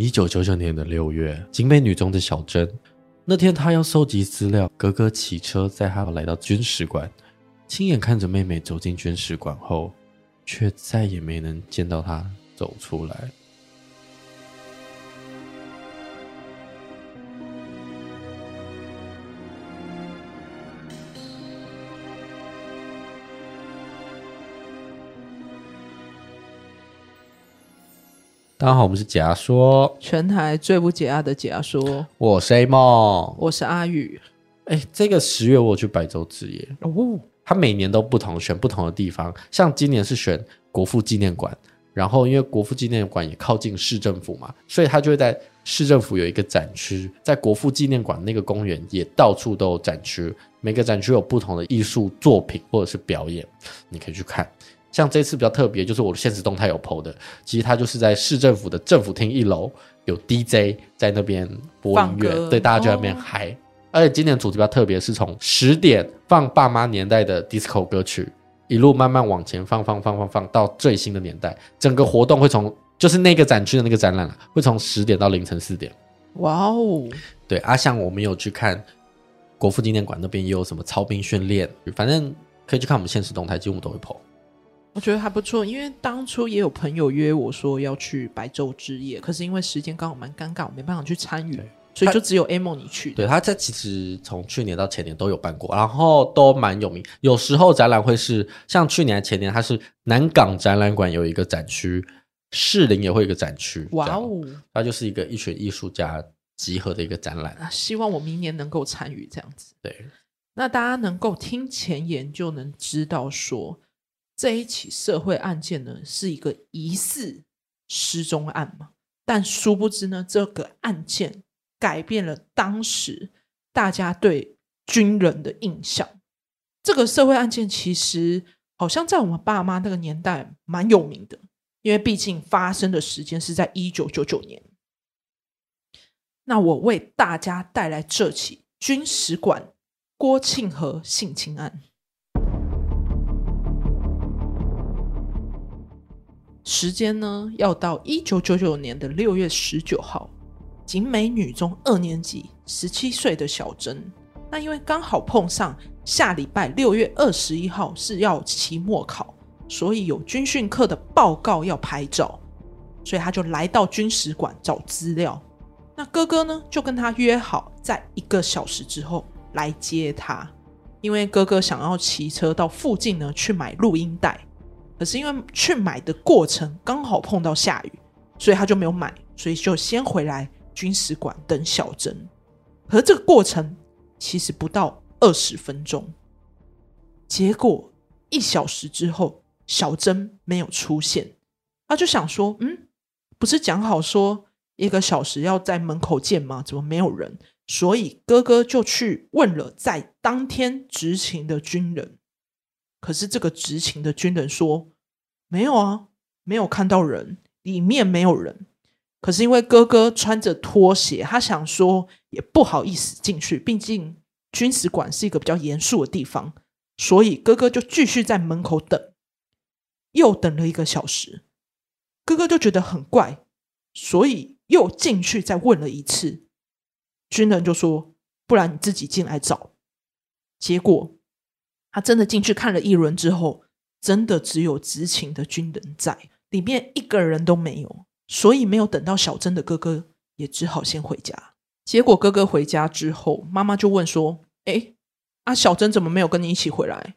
一九九九年的六月，警备女中的小珍，那天她要收集资料，哥哥骑车载她来到军史馆，亲眼看着妹妹走进军史馆后，却再也没能见到她走出来。大家好，我们是解压说，全台最不解压的解压说。我是 A 梦，我是阿宇。哎，这个十月我去白昼之夜哦，他每年都不同，选不同的地方。像今年是选国父纪念馆，然后因为国父纪念馆也靠近市政府嘛，所以他就会在市政府有一个展区，在国父纪念馆那个公园也到处都有展区，每个展区有不同的艺术作品或者是表演，你可以去看。像这次比较特别，就是我的现实动态有 PO 的，其实它就是在市政府的政府厅一楼有 DJ 在那边播音乐，对，大家就在那边嗨。哦、而且今年主题比较特别，是从十点放爸妈年代的 disco 歌曲，一路慢慢往前放放放放放到最新的年代，整个活动会从就是那个展区的那个展览会从十点到凌晨四点。哇哦，对，阿、啊、像我们有去看国父纪念馆那边也有什么操兵训练，反正可以去看我们现实动态，几乎都会 PO。我觉得还不错，因为当初也有朋友约我说要去白昼之夜，可是因为时间刚好蛮尴尬，我没办法去参与，所以就只有 Amo 你去。对，他这其实从去年到前年都有办过，然后都蛮有名。有时候展览会是像去年前年，它是南港展览馆有一个展区，士林也会有一个展区。哇哦，它就是一个一群艺术家集合的一个展览。希望我明年能够参与这样子。对，那大家能够听前言就能知道说。这一起社会案件呢，是一个疑似失踪案嘛？但殊不知呢，这个案件改变了当时大家对军人的印象。这个社会案件其实好像在我们爸妈那个年代蛮有名的，因为毕竟发生的时间是在一九九九年。那我为大家带来这起军史馆郭庆和性侵案。时间呢，要到一九九九年的六月十九号，景美女中二年级十七岁的小珍，那因为刚好碰上下礼拜六月二十一号是要期末考，所以有军训课的报告要拍照，所以他就来到军史馆找资料。那哥哥呢，就跟他约好在一个小时之后来接他，因为哥哥想要骑车到附近呢去买录音带。可是因为去买的过程刚好碰到下雨，所以他就没有买，所以就先回来军史馆等小珍。可是这个过程其实不到二十分钟，结果一小时之后，小珍没有出现，他就想说：“嗯，不是讲好说一个小时要在门口见吗？怎么没有人？”所以哥哥就去问了在当天执勤的军人。可是这个执勤的军人说：“没有啊，没有看到人，里面没有人。可是因为哥哥穿着拖鞋，他想说也不好意思进去，毕竟军史馆是一个比较严肃的地方，所以哥哥就继续在门口等，又等了一个小时。哥哥就觉得很怪，所以又进去再问了一次。军人就说：不然你自己进来找。结果。”他真的进去看了一轮之后，真的只有执勤的军人在里面，一个人都没有，所以没有等到小珍的哥哥，也只好先回家。结果哥哥回家之后，妈妈就问说：“哎，啊，小珍怎么没有跟你一起回来？”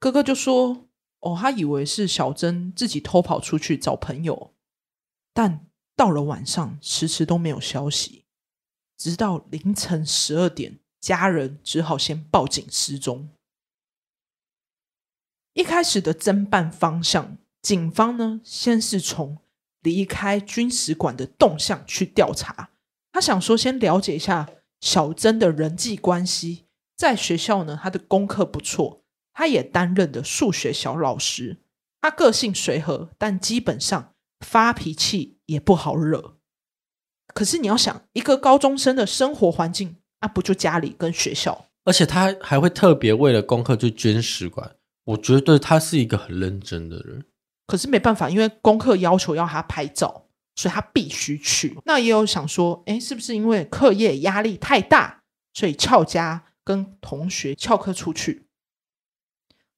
哥哥就说：“哦，他以为是小珍自己偷跑出去找朋友，但到了晚上迟迟都没有消息，直到凌晨十二点。”家人只好先报警失踪。一开始的侦办方向，警方呢先是从离开军使馆的动向去调查。他想说，先了解一下小珍的人际关系。在学校呢，他的功课不错，他也担任的数学小老师。他个性随和，但基本上发脾气也不好惹。可是你要想，一个高中生的生活环境。那、啊、不就家里跟学校，而且他还会特别为了功课去捐使馆。我觉得他是一个很认真的人。可是没办法，因为功课要求要他拍照，所以他必须去。那也有想说，哎，是不是因为课业压力太大，所以翘家跟同学翘课出去？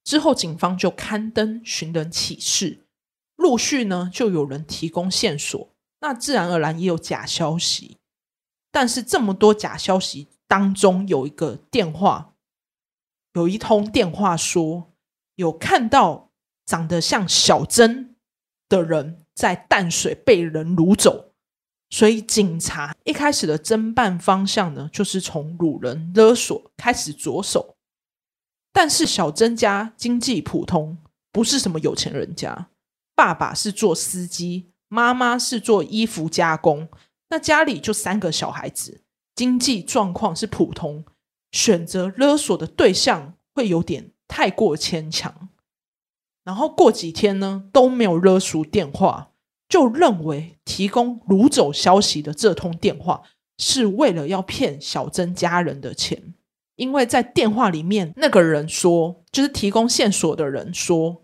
之后，警方就刊登寻人启事，陆续呢就有人提供线索，那自然而然也有假消息。但是这么多假消息当中，有一个电话，有一通电话说有看到长得像小珍的人在淡水被人掳走，所以警察一开始的侦办方向呢，就是从掳人勒索开始着手。但是小珍家经济普通，不是什么有钱人家。爸爸是做司机，妈妈是做衣服加工，那家里就三个小孩子，经济状况是普通。选择勒索的对象会有点太过牵强。然后过几天呢，都没有勒赎电话，就认为提供掳走消息的这通电话是为了要骗小珍家人的钱。因为在电话里面，那个人说，就是提供线索的人说：“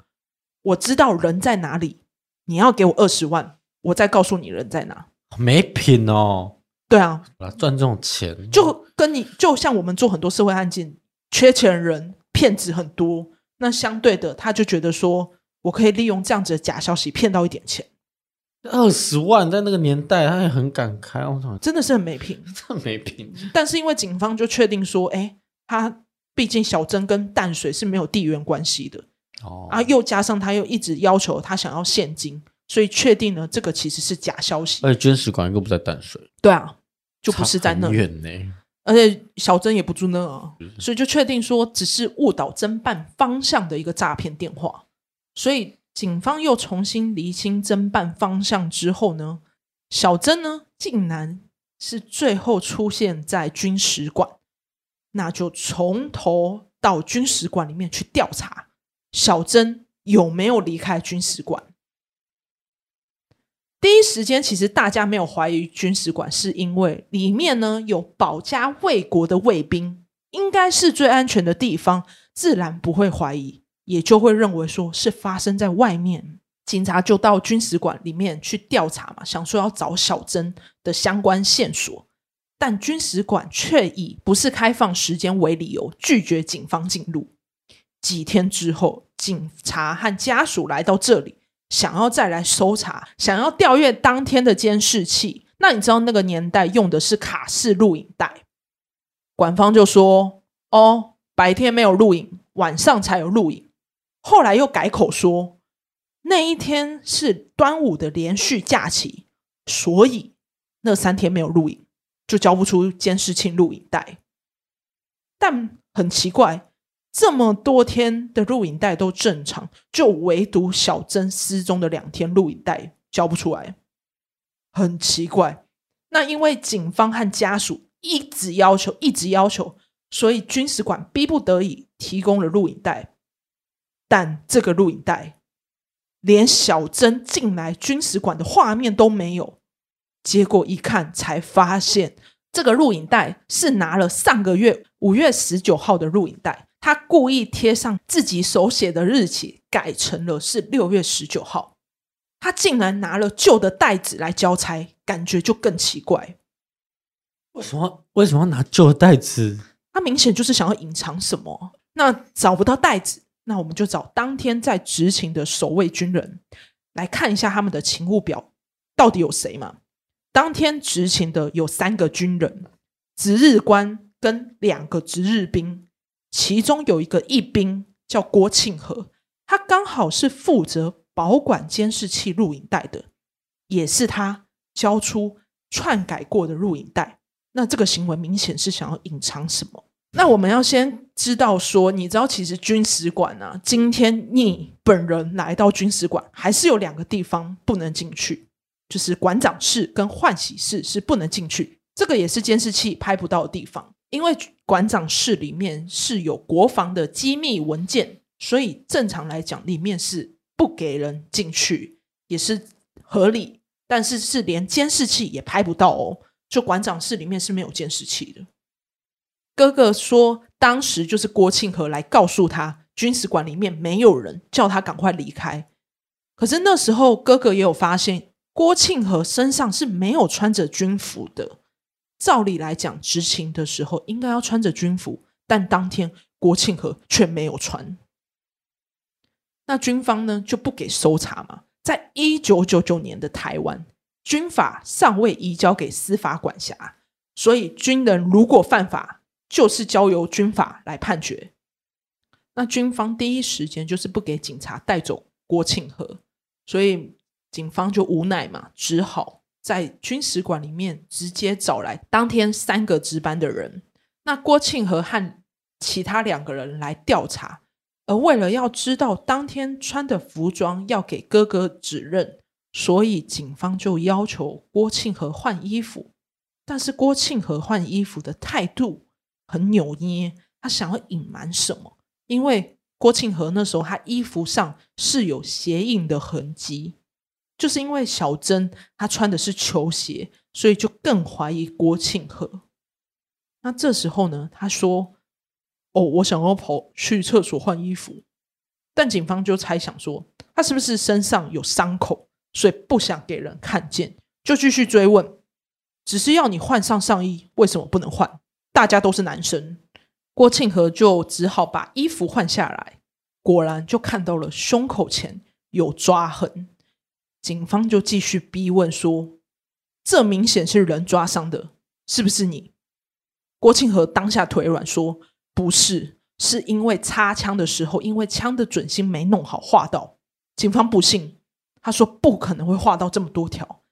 我知道人在哪里，你要给我二十万，我再告诉你人在哪。”没品哦。对啊，赚这种钱，就跟你就像我们做很多社会案件，缺钱人骗子很多，那相对的，他就觉得说我可以利用这样子的假消息骗到一点钱。二十万在那个年代，他也很敢开，我操，真的是很没品，真没品。但是因为警方就确定说，哎。他毕竟小珍跟淡水是没有地缘关系的哦，啊，又加上他又一直要求他想要现金，所以确定呢这个其实是假消息。而且军使馆又不在淡水，对啊，就不是在那远呢。而且小珍也不住那啊，所以就确定说只是误导侦办方向的一个诈骗电话。所以警方又重新厘清侦办方向之后呢，小珍呢竟然是最后出现在军使馆。那就从头到军使馆里面去调查，小珍有没有离开军使馆。第一时间，其实大家没有怀疑军使馆，是因为里面呢有保家卫国的卫兵，应该是最安全的地方，自然不会怀疑，也就会认为说是发生在外面。警察就到军使馆里面去调查嘛，想说要找小珍的相关线索。但军使馆却以不是开放时间为理由，拒绝警方进入。几天之后，警察和家属来到这里，想要再来搜查，想要调阅当天的监视器。那你知道那个年代用的是卡式录影带，馆方就说：“哦，白天没有录影，晚上才有录影。”后来又改口说，那一天是端午的连续假期，所以那三天没有录影。就交不出监视器录影带，但很奇怪，这么多天的录影带都正常，就唯独小珍失踪的两天录影带交不出来，很奇怪。那因为警方和家属一直要求，一直要求，所以军使馆逼不得已提供了录影带，但这个录影带连小珍进来军使馆的画面都没有。结果一看，才发现这个录影带是拿了上个月五月十九号的录影带，他故意贴上自己手写的日期，改成了是六月十九号。他竟然拿了旧的袋子来交差，感觉就更奇怪。为什么？为什么要拿旧的袋子？他明显就是想要隐藏什么。那找不到袋子，那我们就找当天在执勤的守卫军人来看一下他们的勤务表，到底有谁嘛？当天执勤的有三个军人，值日官跟两个值日兵，其中有一个一兵叫郭庆和，他刚好是负责保管监视器录影带的，也是他交出篡改过的录影带。那这个行为明显是想要隐藏什么？那我们要先知道说，你知道其实军使馆啊，今天你本人来到军使馆，还是有两个地方不能进去。就是馆长室跟换洗室是不能进去，这个也是监视器拍不到的地方。因为馆长室里面是有国防的机密文件，所以正常来讲，里面是不给人进去，也是合理。但是是连监视器也拍不到哦，就馆长室里面是没有监视器的。哥哥说，当时就是郭庆和来告诉他，军事馆里面没有人，叫他赶快离开。可是那时候哥哥也有发现。郭庆和身上是没有穿着军服的。照理来讲，执勤的时候应该要穿着军服，但当天国庆和却没有穿。那军方呢就不给搜查嘛？在一九九九年的台湾，军法尚未移交给司法管辖，所以军人如果犯法，就是交由军法来判决。那军方第一时间就是不给警察带走郭庆和，所以警方就无奈嘛，只好。在军使馆里面直接找来当天三个值班的人，那郭庆和和其他两个人来调查，而为了要知道当天穿的服装要给哥哥指认，所以警方就要求郭庆和换衣服。但是郭庆和换衣服的态度很扭捏，他想要隐瞒什么？因为郭庆和那时候他衣服上是有鞋印的痕迹。就是因为小珍她穿的是球鞋，所以就更怀疑郭庆和。那这时候呢，他说：“哦，我想要跑去厕所换衣服。”但警方就猜想说，他是不是身上有伤口，所以不想给人看见，就继续追问。只是要你换上上衣，为什么不能换？大家都是男生。郭庆和就只好把衣服换下来，果然就看到了胸口前有抓痕。警方就继续逼问说：“这明显是人抓伤的，是不是你？”郭庆和当下腿软说：“不是，是因为擦枪的时候，因为枪的准心没弄好，划到。”警方不信，他说：“不可能会划到这么多条。”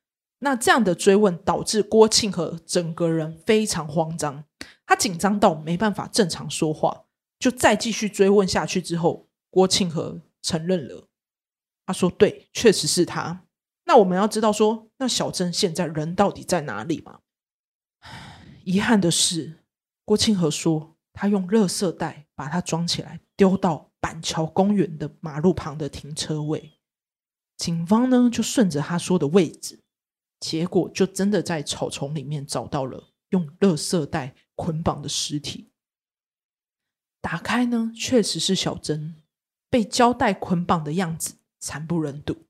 那这样的追问导致郭庆和整个人非常慌张，他紧张到没办法正常说话。就再继续追问下去之后，郭庆和承认了。他说：“对，确实是他。那我们要知道说，那小珍现在人到底在哪里吗？遗憾的是，郭庆和说他用垃圾袋把它装起来，丢到板桥公园的马路旁的停车位。警方呢就顺着他说的位置，结果就真的在草丛里面找到了用垃圾袋捆绑的尸体。打开呢，确实是小珍被胶带捆绑的样子。”惨不忍睹。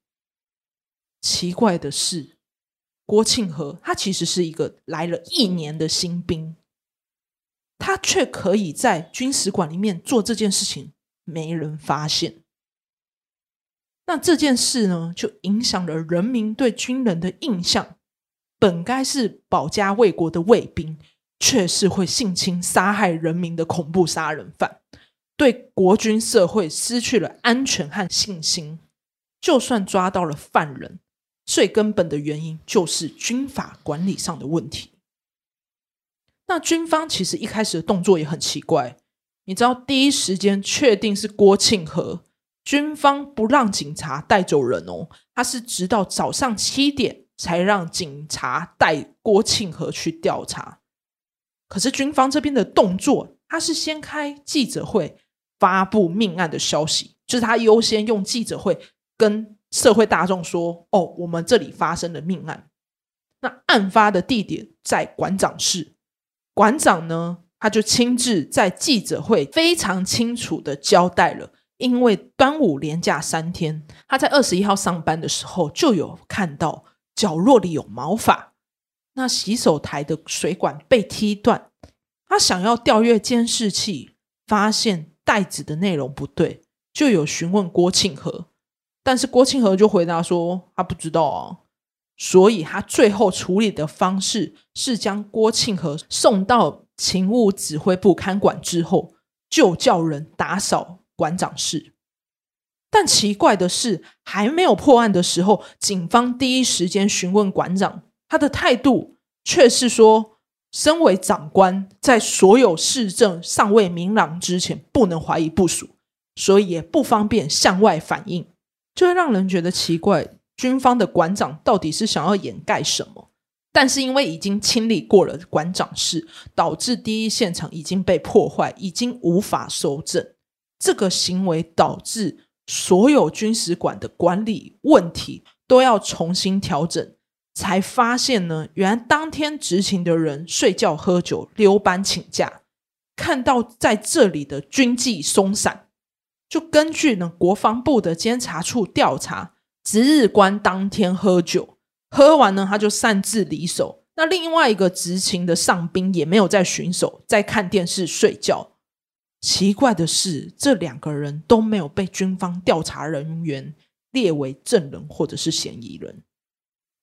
奇怪的是，郭庆和他其实是一个来了一年的新兵，他却可以在军史馆里面做这件事情，没人发现。那这件事呢，就影响了人民对军人的印象。本该是保家卫国的卫兵，却是会性侵杀害人民的恐怖杀人犯，对国军社会失去了安全和信心。就算抓到了犯人，最根本的原因就是军法管理上的问题。那军方其实一开始的动作也很奇怪，你知道，第一时间确定是郭庆和，军方不让警察带走人哦，他是直到早上七点才让警察带郭庆和去调查。可是军方这边的动作，他是先开记者会发布命案的消息，就是他优先用记者会。跟社会大众说：“哦，我们这里发生了命案。那案发的地点在馆长室。馆长呢，他就亲自在记者会非常清楚的交代了。因为端午连假三天，他在二十一号上班的时候就有看到角落里有毛发。那洗手台的水管被踢断，他想要调阅监视器，发现袋子的内容不对，就有询问郭庆和。”但是郭庆和就回答说他不知道啊，所以他最后处理的方式是将郭庆和送到勤务指挥部看管之后，就叫人打扫馆长室。但奇怪的是，还没有破案的时候，警方第一时间询问馆长，他的态度却是说，身为长官，在所有事证尚未明朗之前，不能怀疑部署，所以也不方便向外反映。就会让人觉得奇怪，军方的馆长到底是想要掩盖什么？但是因为已经清理过了馆长室，导致第一现场已经被破坏，已经无法搜证。这个行为导致所有军史馆的管理问题都要重新调整。才发现呢，原来当天执勤的人睡觉、喝酒、溜班、请假，看到在这里的军纪松散。就根据呢国防部的监察处调查，值日官当天喝酒，喝完呢，他就擅自离手。那另外一个执勤的上兵也没有在巡守，在看电视睡觉。奇怪的是，这两个人都没有被军方调查人员列为证人或者是嫌疑人。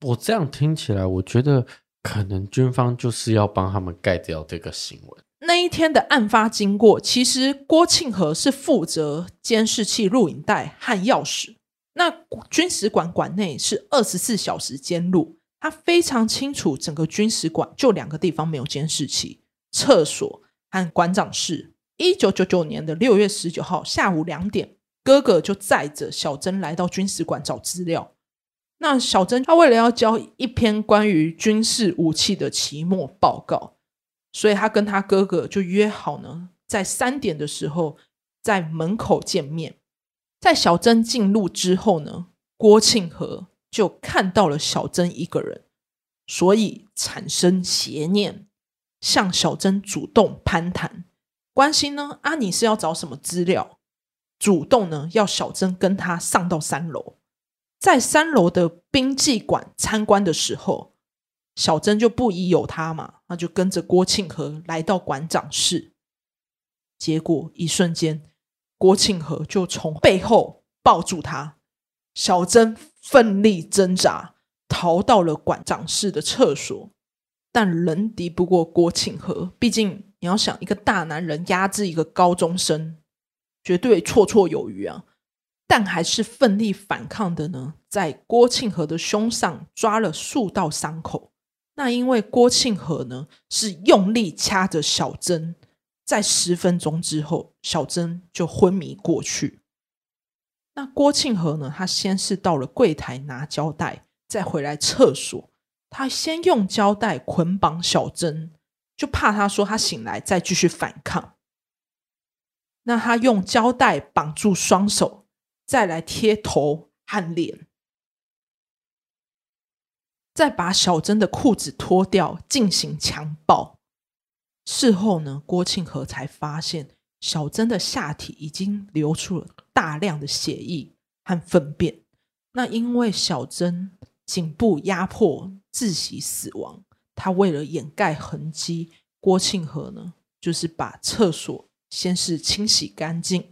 我这样听起来，我觉得可能军方就是要帮他们盖掉这个新闻。那一天的案发经过，其实郭庆和是负责监视器、录影带和钥匙。那军史馆馆内是二十四小时监录，他非常清楚整个军史馆就两个地方没有监视器：厕所和馆长室。一九九九年的六月十九号下午两点，哥哥就载着小珍来到军史馆找资料。那小珍他为了要交一篇关于军事武器的期末报告，所以他跟他哥哥就约好呢，在三点的时候在门口见面。在小珍进入之后呢，郭庆和就看到了小珍一个人，所以产生邪念，向小珍主动攀谈，关心呢，啊，你是要找什么资料？主动呢，要小珍跟他上到三楼，在三楼的兵技馆参观的时候，小珍就不疑有他嘛，那就跟着郭庆和来到馆长室，结果一瞬间。郭庆和就从背后抱住他，小珍奋力挣扎，逃到了馆长室的厕所，但仍敌不过郭庆和。毕竟你要想，一个大男人压制一个高中生，绝对绰绰有余啊！但还是奋力反抗的呢，在郭庆和的胸上抓了数道伤口。那因为郭庆和呢，是用力掐着小珍。在十分钟之后，小珍就昏迷过去。那郭庆和呢？他先是到了柜台拿胶带，再回来厕所。他先用胶带捆绑小珍，就怕他说他醒来再继续反抗。那他用胶带绑住双手，再来贴头和脸，再把小珍的裤子脱掉，进行强暴。事后呢，郭庆和才发现小珍的下体已经流出了大量的血液和粪便。那因为小珍颈部压迫窒息死亡，他为了掩盖痕迹，郭庆和呢就是把厕所先是清洗干净，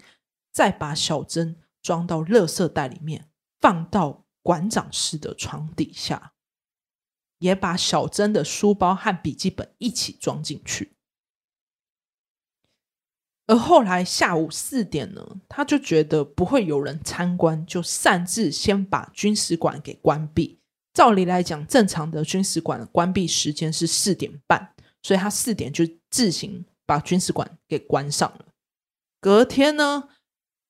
再把小珍装到垃圾袋里面，放到馆长室的床底下，也把小珍的书包和笔记本一起装进去。而后来下午四点呢，他就觉得不会有人参观，就擅自先把军史馆给关闭。照理来讲，正常的军史馆关闭时间是四点半，所以他四点就自行把军史馆给关上了。隔天呢，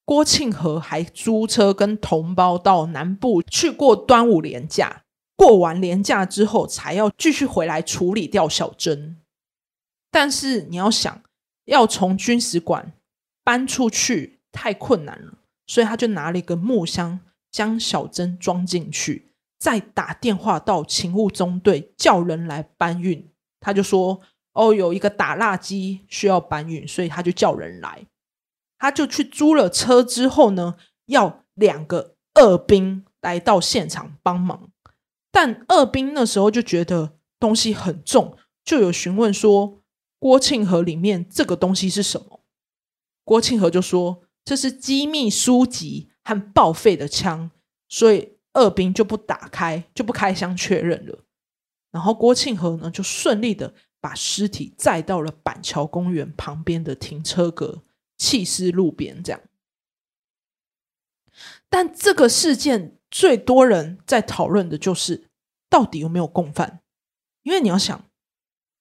郭庆和还租车跟同胞到南部去过端午连假，过完年假之后才要继续回来处理掉小珍。但是你要想。要从军使馆搬出去太困难了，所以他就拿了一个木箱将小珍装进去，再打电话到勤务中队叫人来搬运。他就说：“哦，有一个打蜡机需要搬运，所以他就叫人来。”他就去租了车之后呢，要两个二兵来到现场帮忙。但二兵那时候就觉得东西很重，就有询问说。郭庆和里面这个东西是什么？郭庆和就说，这是机密书籍和报废的枪，所以二兵就不打开，就不开箱确认了。然后郭庆和呢，就顺利的把尸体载到了板桥公园旁边的停车格，弃尸路边。这样，但这个事件最多人在讨论的就是，到底有没有共犯？因为你要想。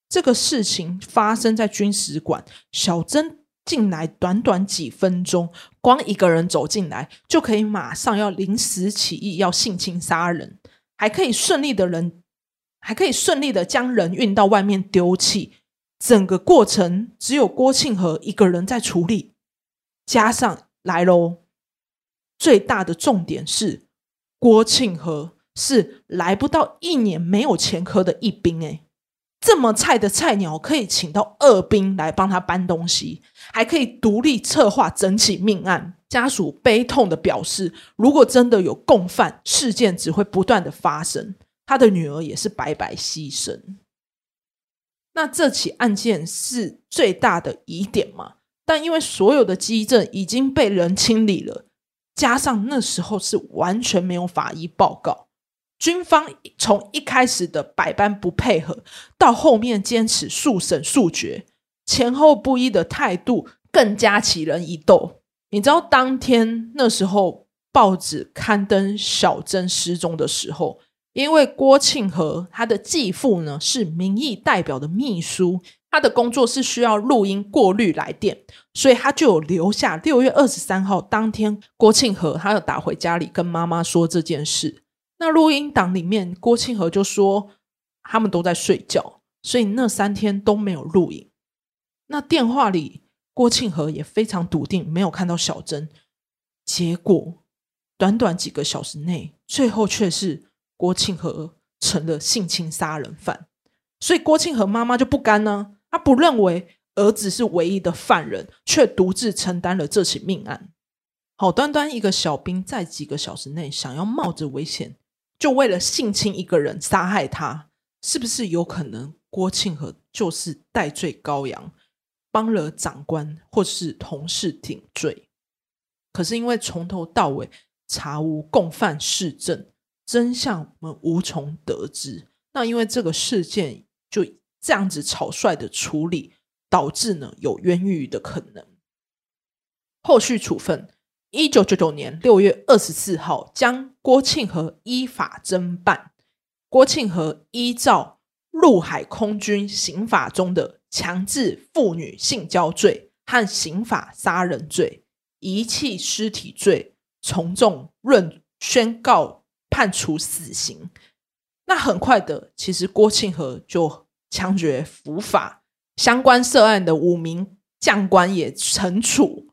这个事情发生在军使馆，小珍进来短短几分钟，光一个人走进来就可以马上要临时起意要性侵杀人，还可以顺利的人，还可以顺利的将人运到外面丢弃，整个过程只有郭庆和一个人在处理，加上来喽，最大的重点是郭庆和是来不到一年没有前科的一兵诶这么菜的菜鸟可以请到二兵来帮他搬东西，还可以独立策划整起命案。家属悲痛的表示，如果真的有共犯，事件只会不断的发生。他的女儿也是白白牺牲。那这起案件是最大的疑点吗？但因为所有的基证已经被人清理了，加上那时候是完全没有法医报告，军方从一开始的百般不配合，到后面坚持速审速决，前后不一的态度更加起人疑窦。你知道当天那时候报纸刊登小珍失踪的时候，因为郭庆和他的继父呢是民意代表的秘书，他的工作是需要录音过滤来电，所以他就有留下六月二十三号当天郭庆和他有打回家里跟妈妈说这件事。那录音档里面郭庆和就说他们都在睡觉，所以那三天都没有录影。那电话里郭庆和也非常笃定没有看到小珍，结果短短几个小时内，最后却是。郭庆和成了性侵杀人犯，所以郭庆和妈妈就不甘呢。他不认为儿子是唯一的犯人，却独自承担了这起命案。好端端一个小兵，在几个小时内想要冒着危险，就为了性侵一个人杀害他，是不是有可能郭庆和就是代罪羔羊，帮了长官或是同事顶罪？可是因为从头到尾查无共犯事证。真相我们无从得知。那因为这个事件就这样子草率的处理，导致呢有冤狱的可能。后续处分：一九九九年六月二十四号，将郭庆和依法侦办。郭庆和依照陆海空军刑法中的强制妇女性交罪和刑法杀人罪、遗弃尸体罪，从重论宣告。判处死刑，那很快的，其实郭庆和就枪决伏法，相关涉案的五名将官也惩处，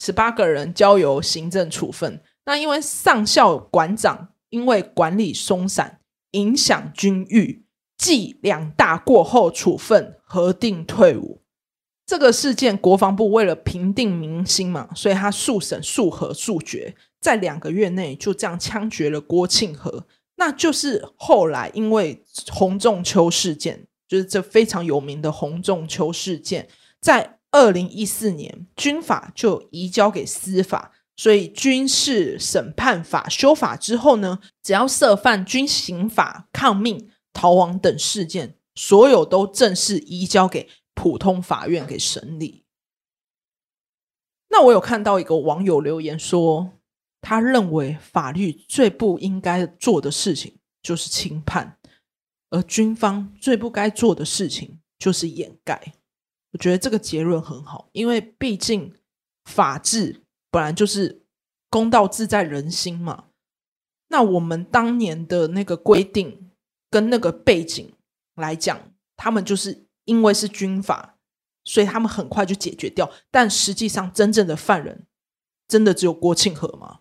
十八个人交由行政处分。那因为上校馆长因为管理松散，影响军誉，记两大过后处分，核定退伍。这个事件，国防部为了平定民心嘛，所以他速审速核速决。在两个月内就这样枪决了郭庆和，那就是后来因为洪仲丘事件，就是这非常有名的洪仲秋事件，在二零一四年军法就移交给司法，所以军事审判法修法之后呢，只要涉犯军刑法、抗命、逃亡等事件，所有都正式移交给普通法院给审理。那我有看到一个网友留言说。他认为法律最不应该做的事情就是轻判，而军方最不该做的事情就是掩盖。我觉得这个结论很好，因为毕竟法治本来就是公道自在人心嘛。那我们当年的那个规定跟那个背景来讲，他们就是因为是军法，所以他们很快就解决掉。但实际上，真正的犯人真的只有郭庆和吗？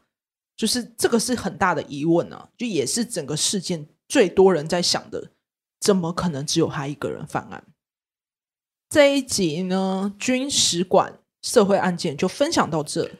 就是这个是很大的疑问啊，就也是整个事件最多人在想的，怎么可能只有他一个人犯案？这一集呢，军史馆社会案件就分享到这。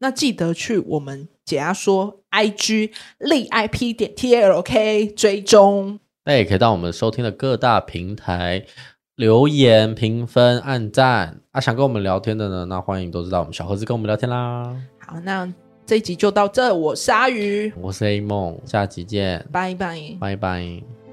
那记得去我们解压说 IG 立 IP 点 TLK 追踪，那也可以到我们收听的各大平台留言、评分、按赞啊！想跟我们聊天的呢，那欢迎都知道我们小盒子跟我们聊天啦。好，那。这一集就到这，我是阿鱼，我是 A 梦，下集见，拜拜，拜拜。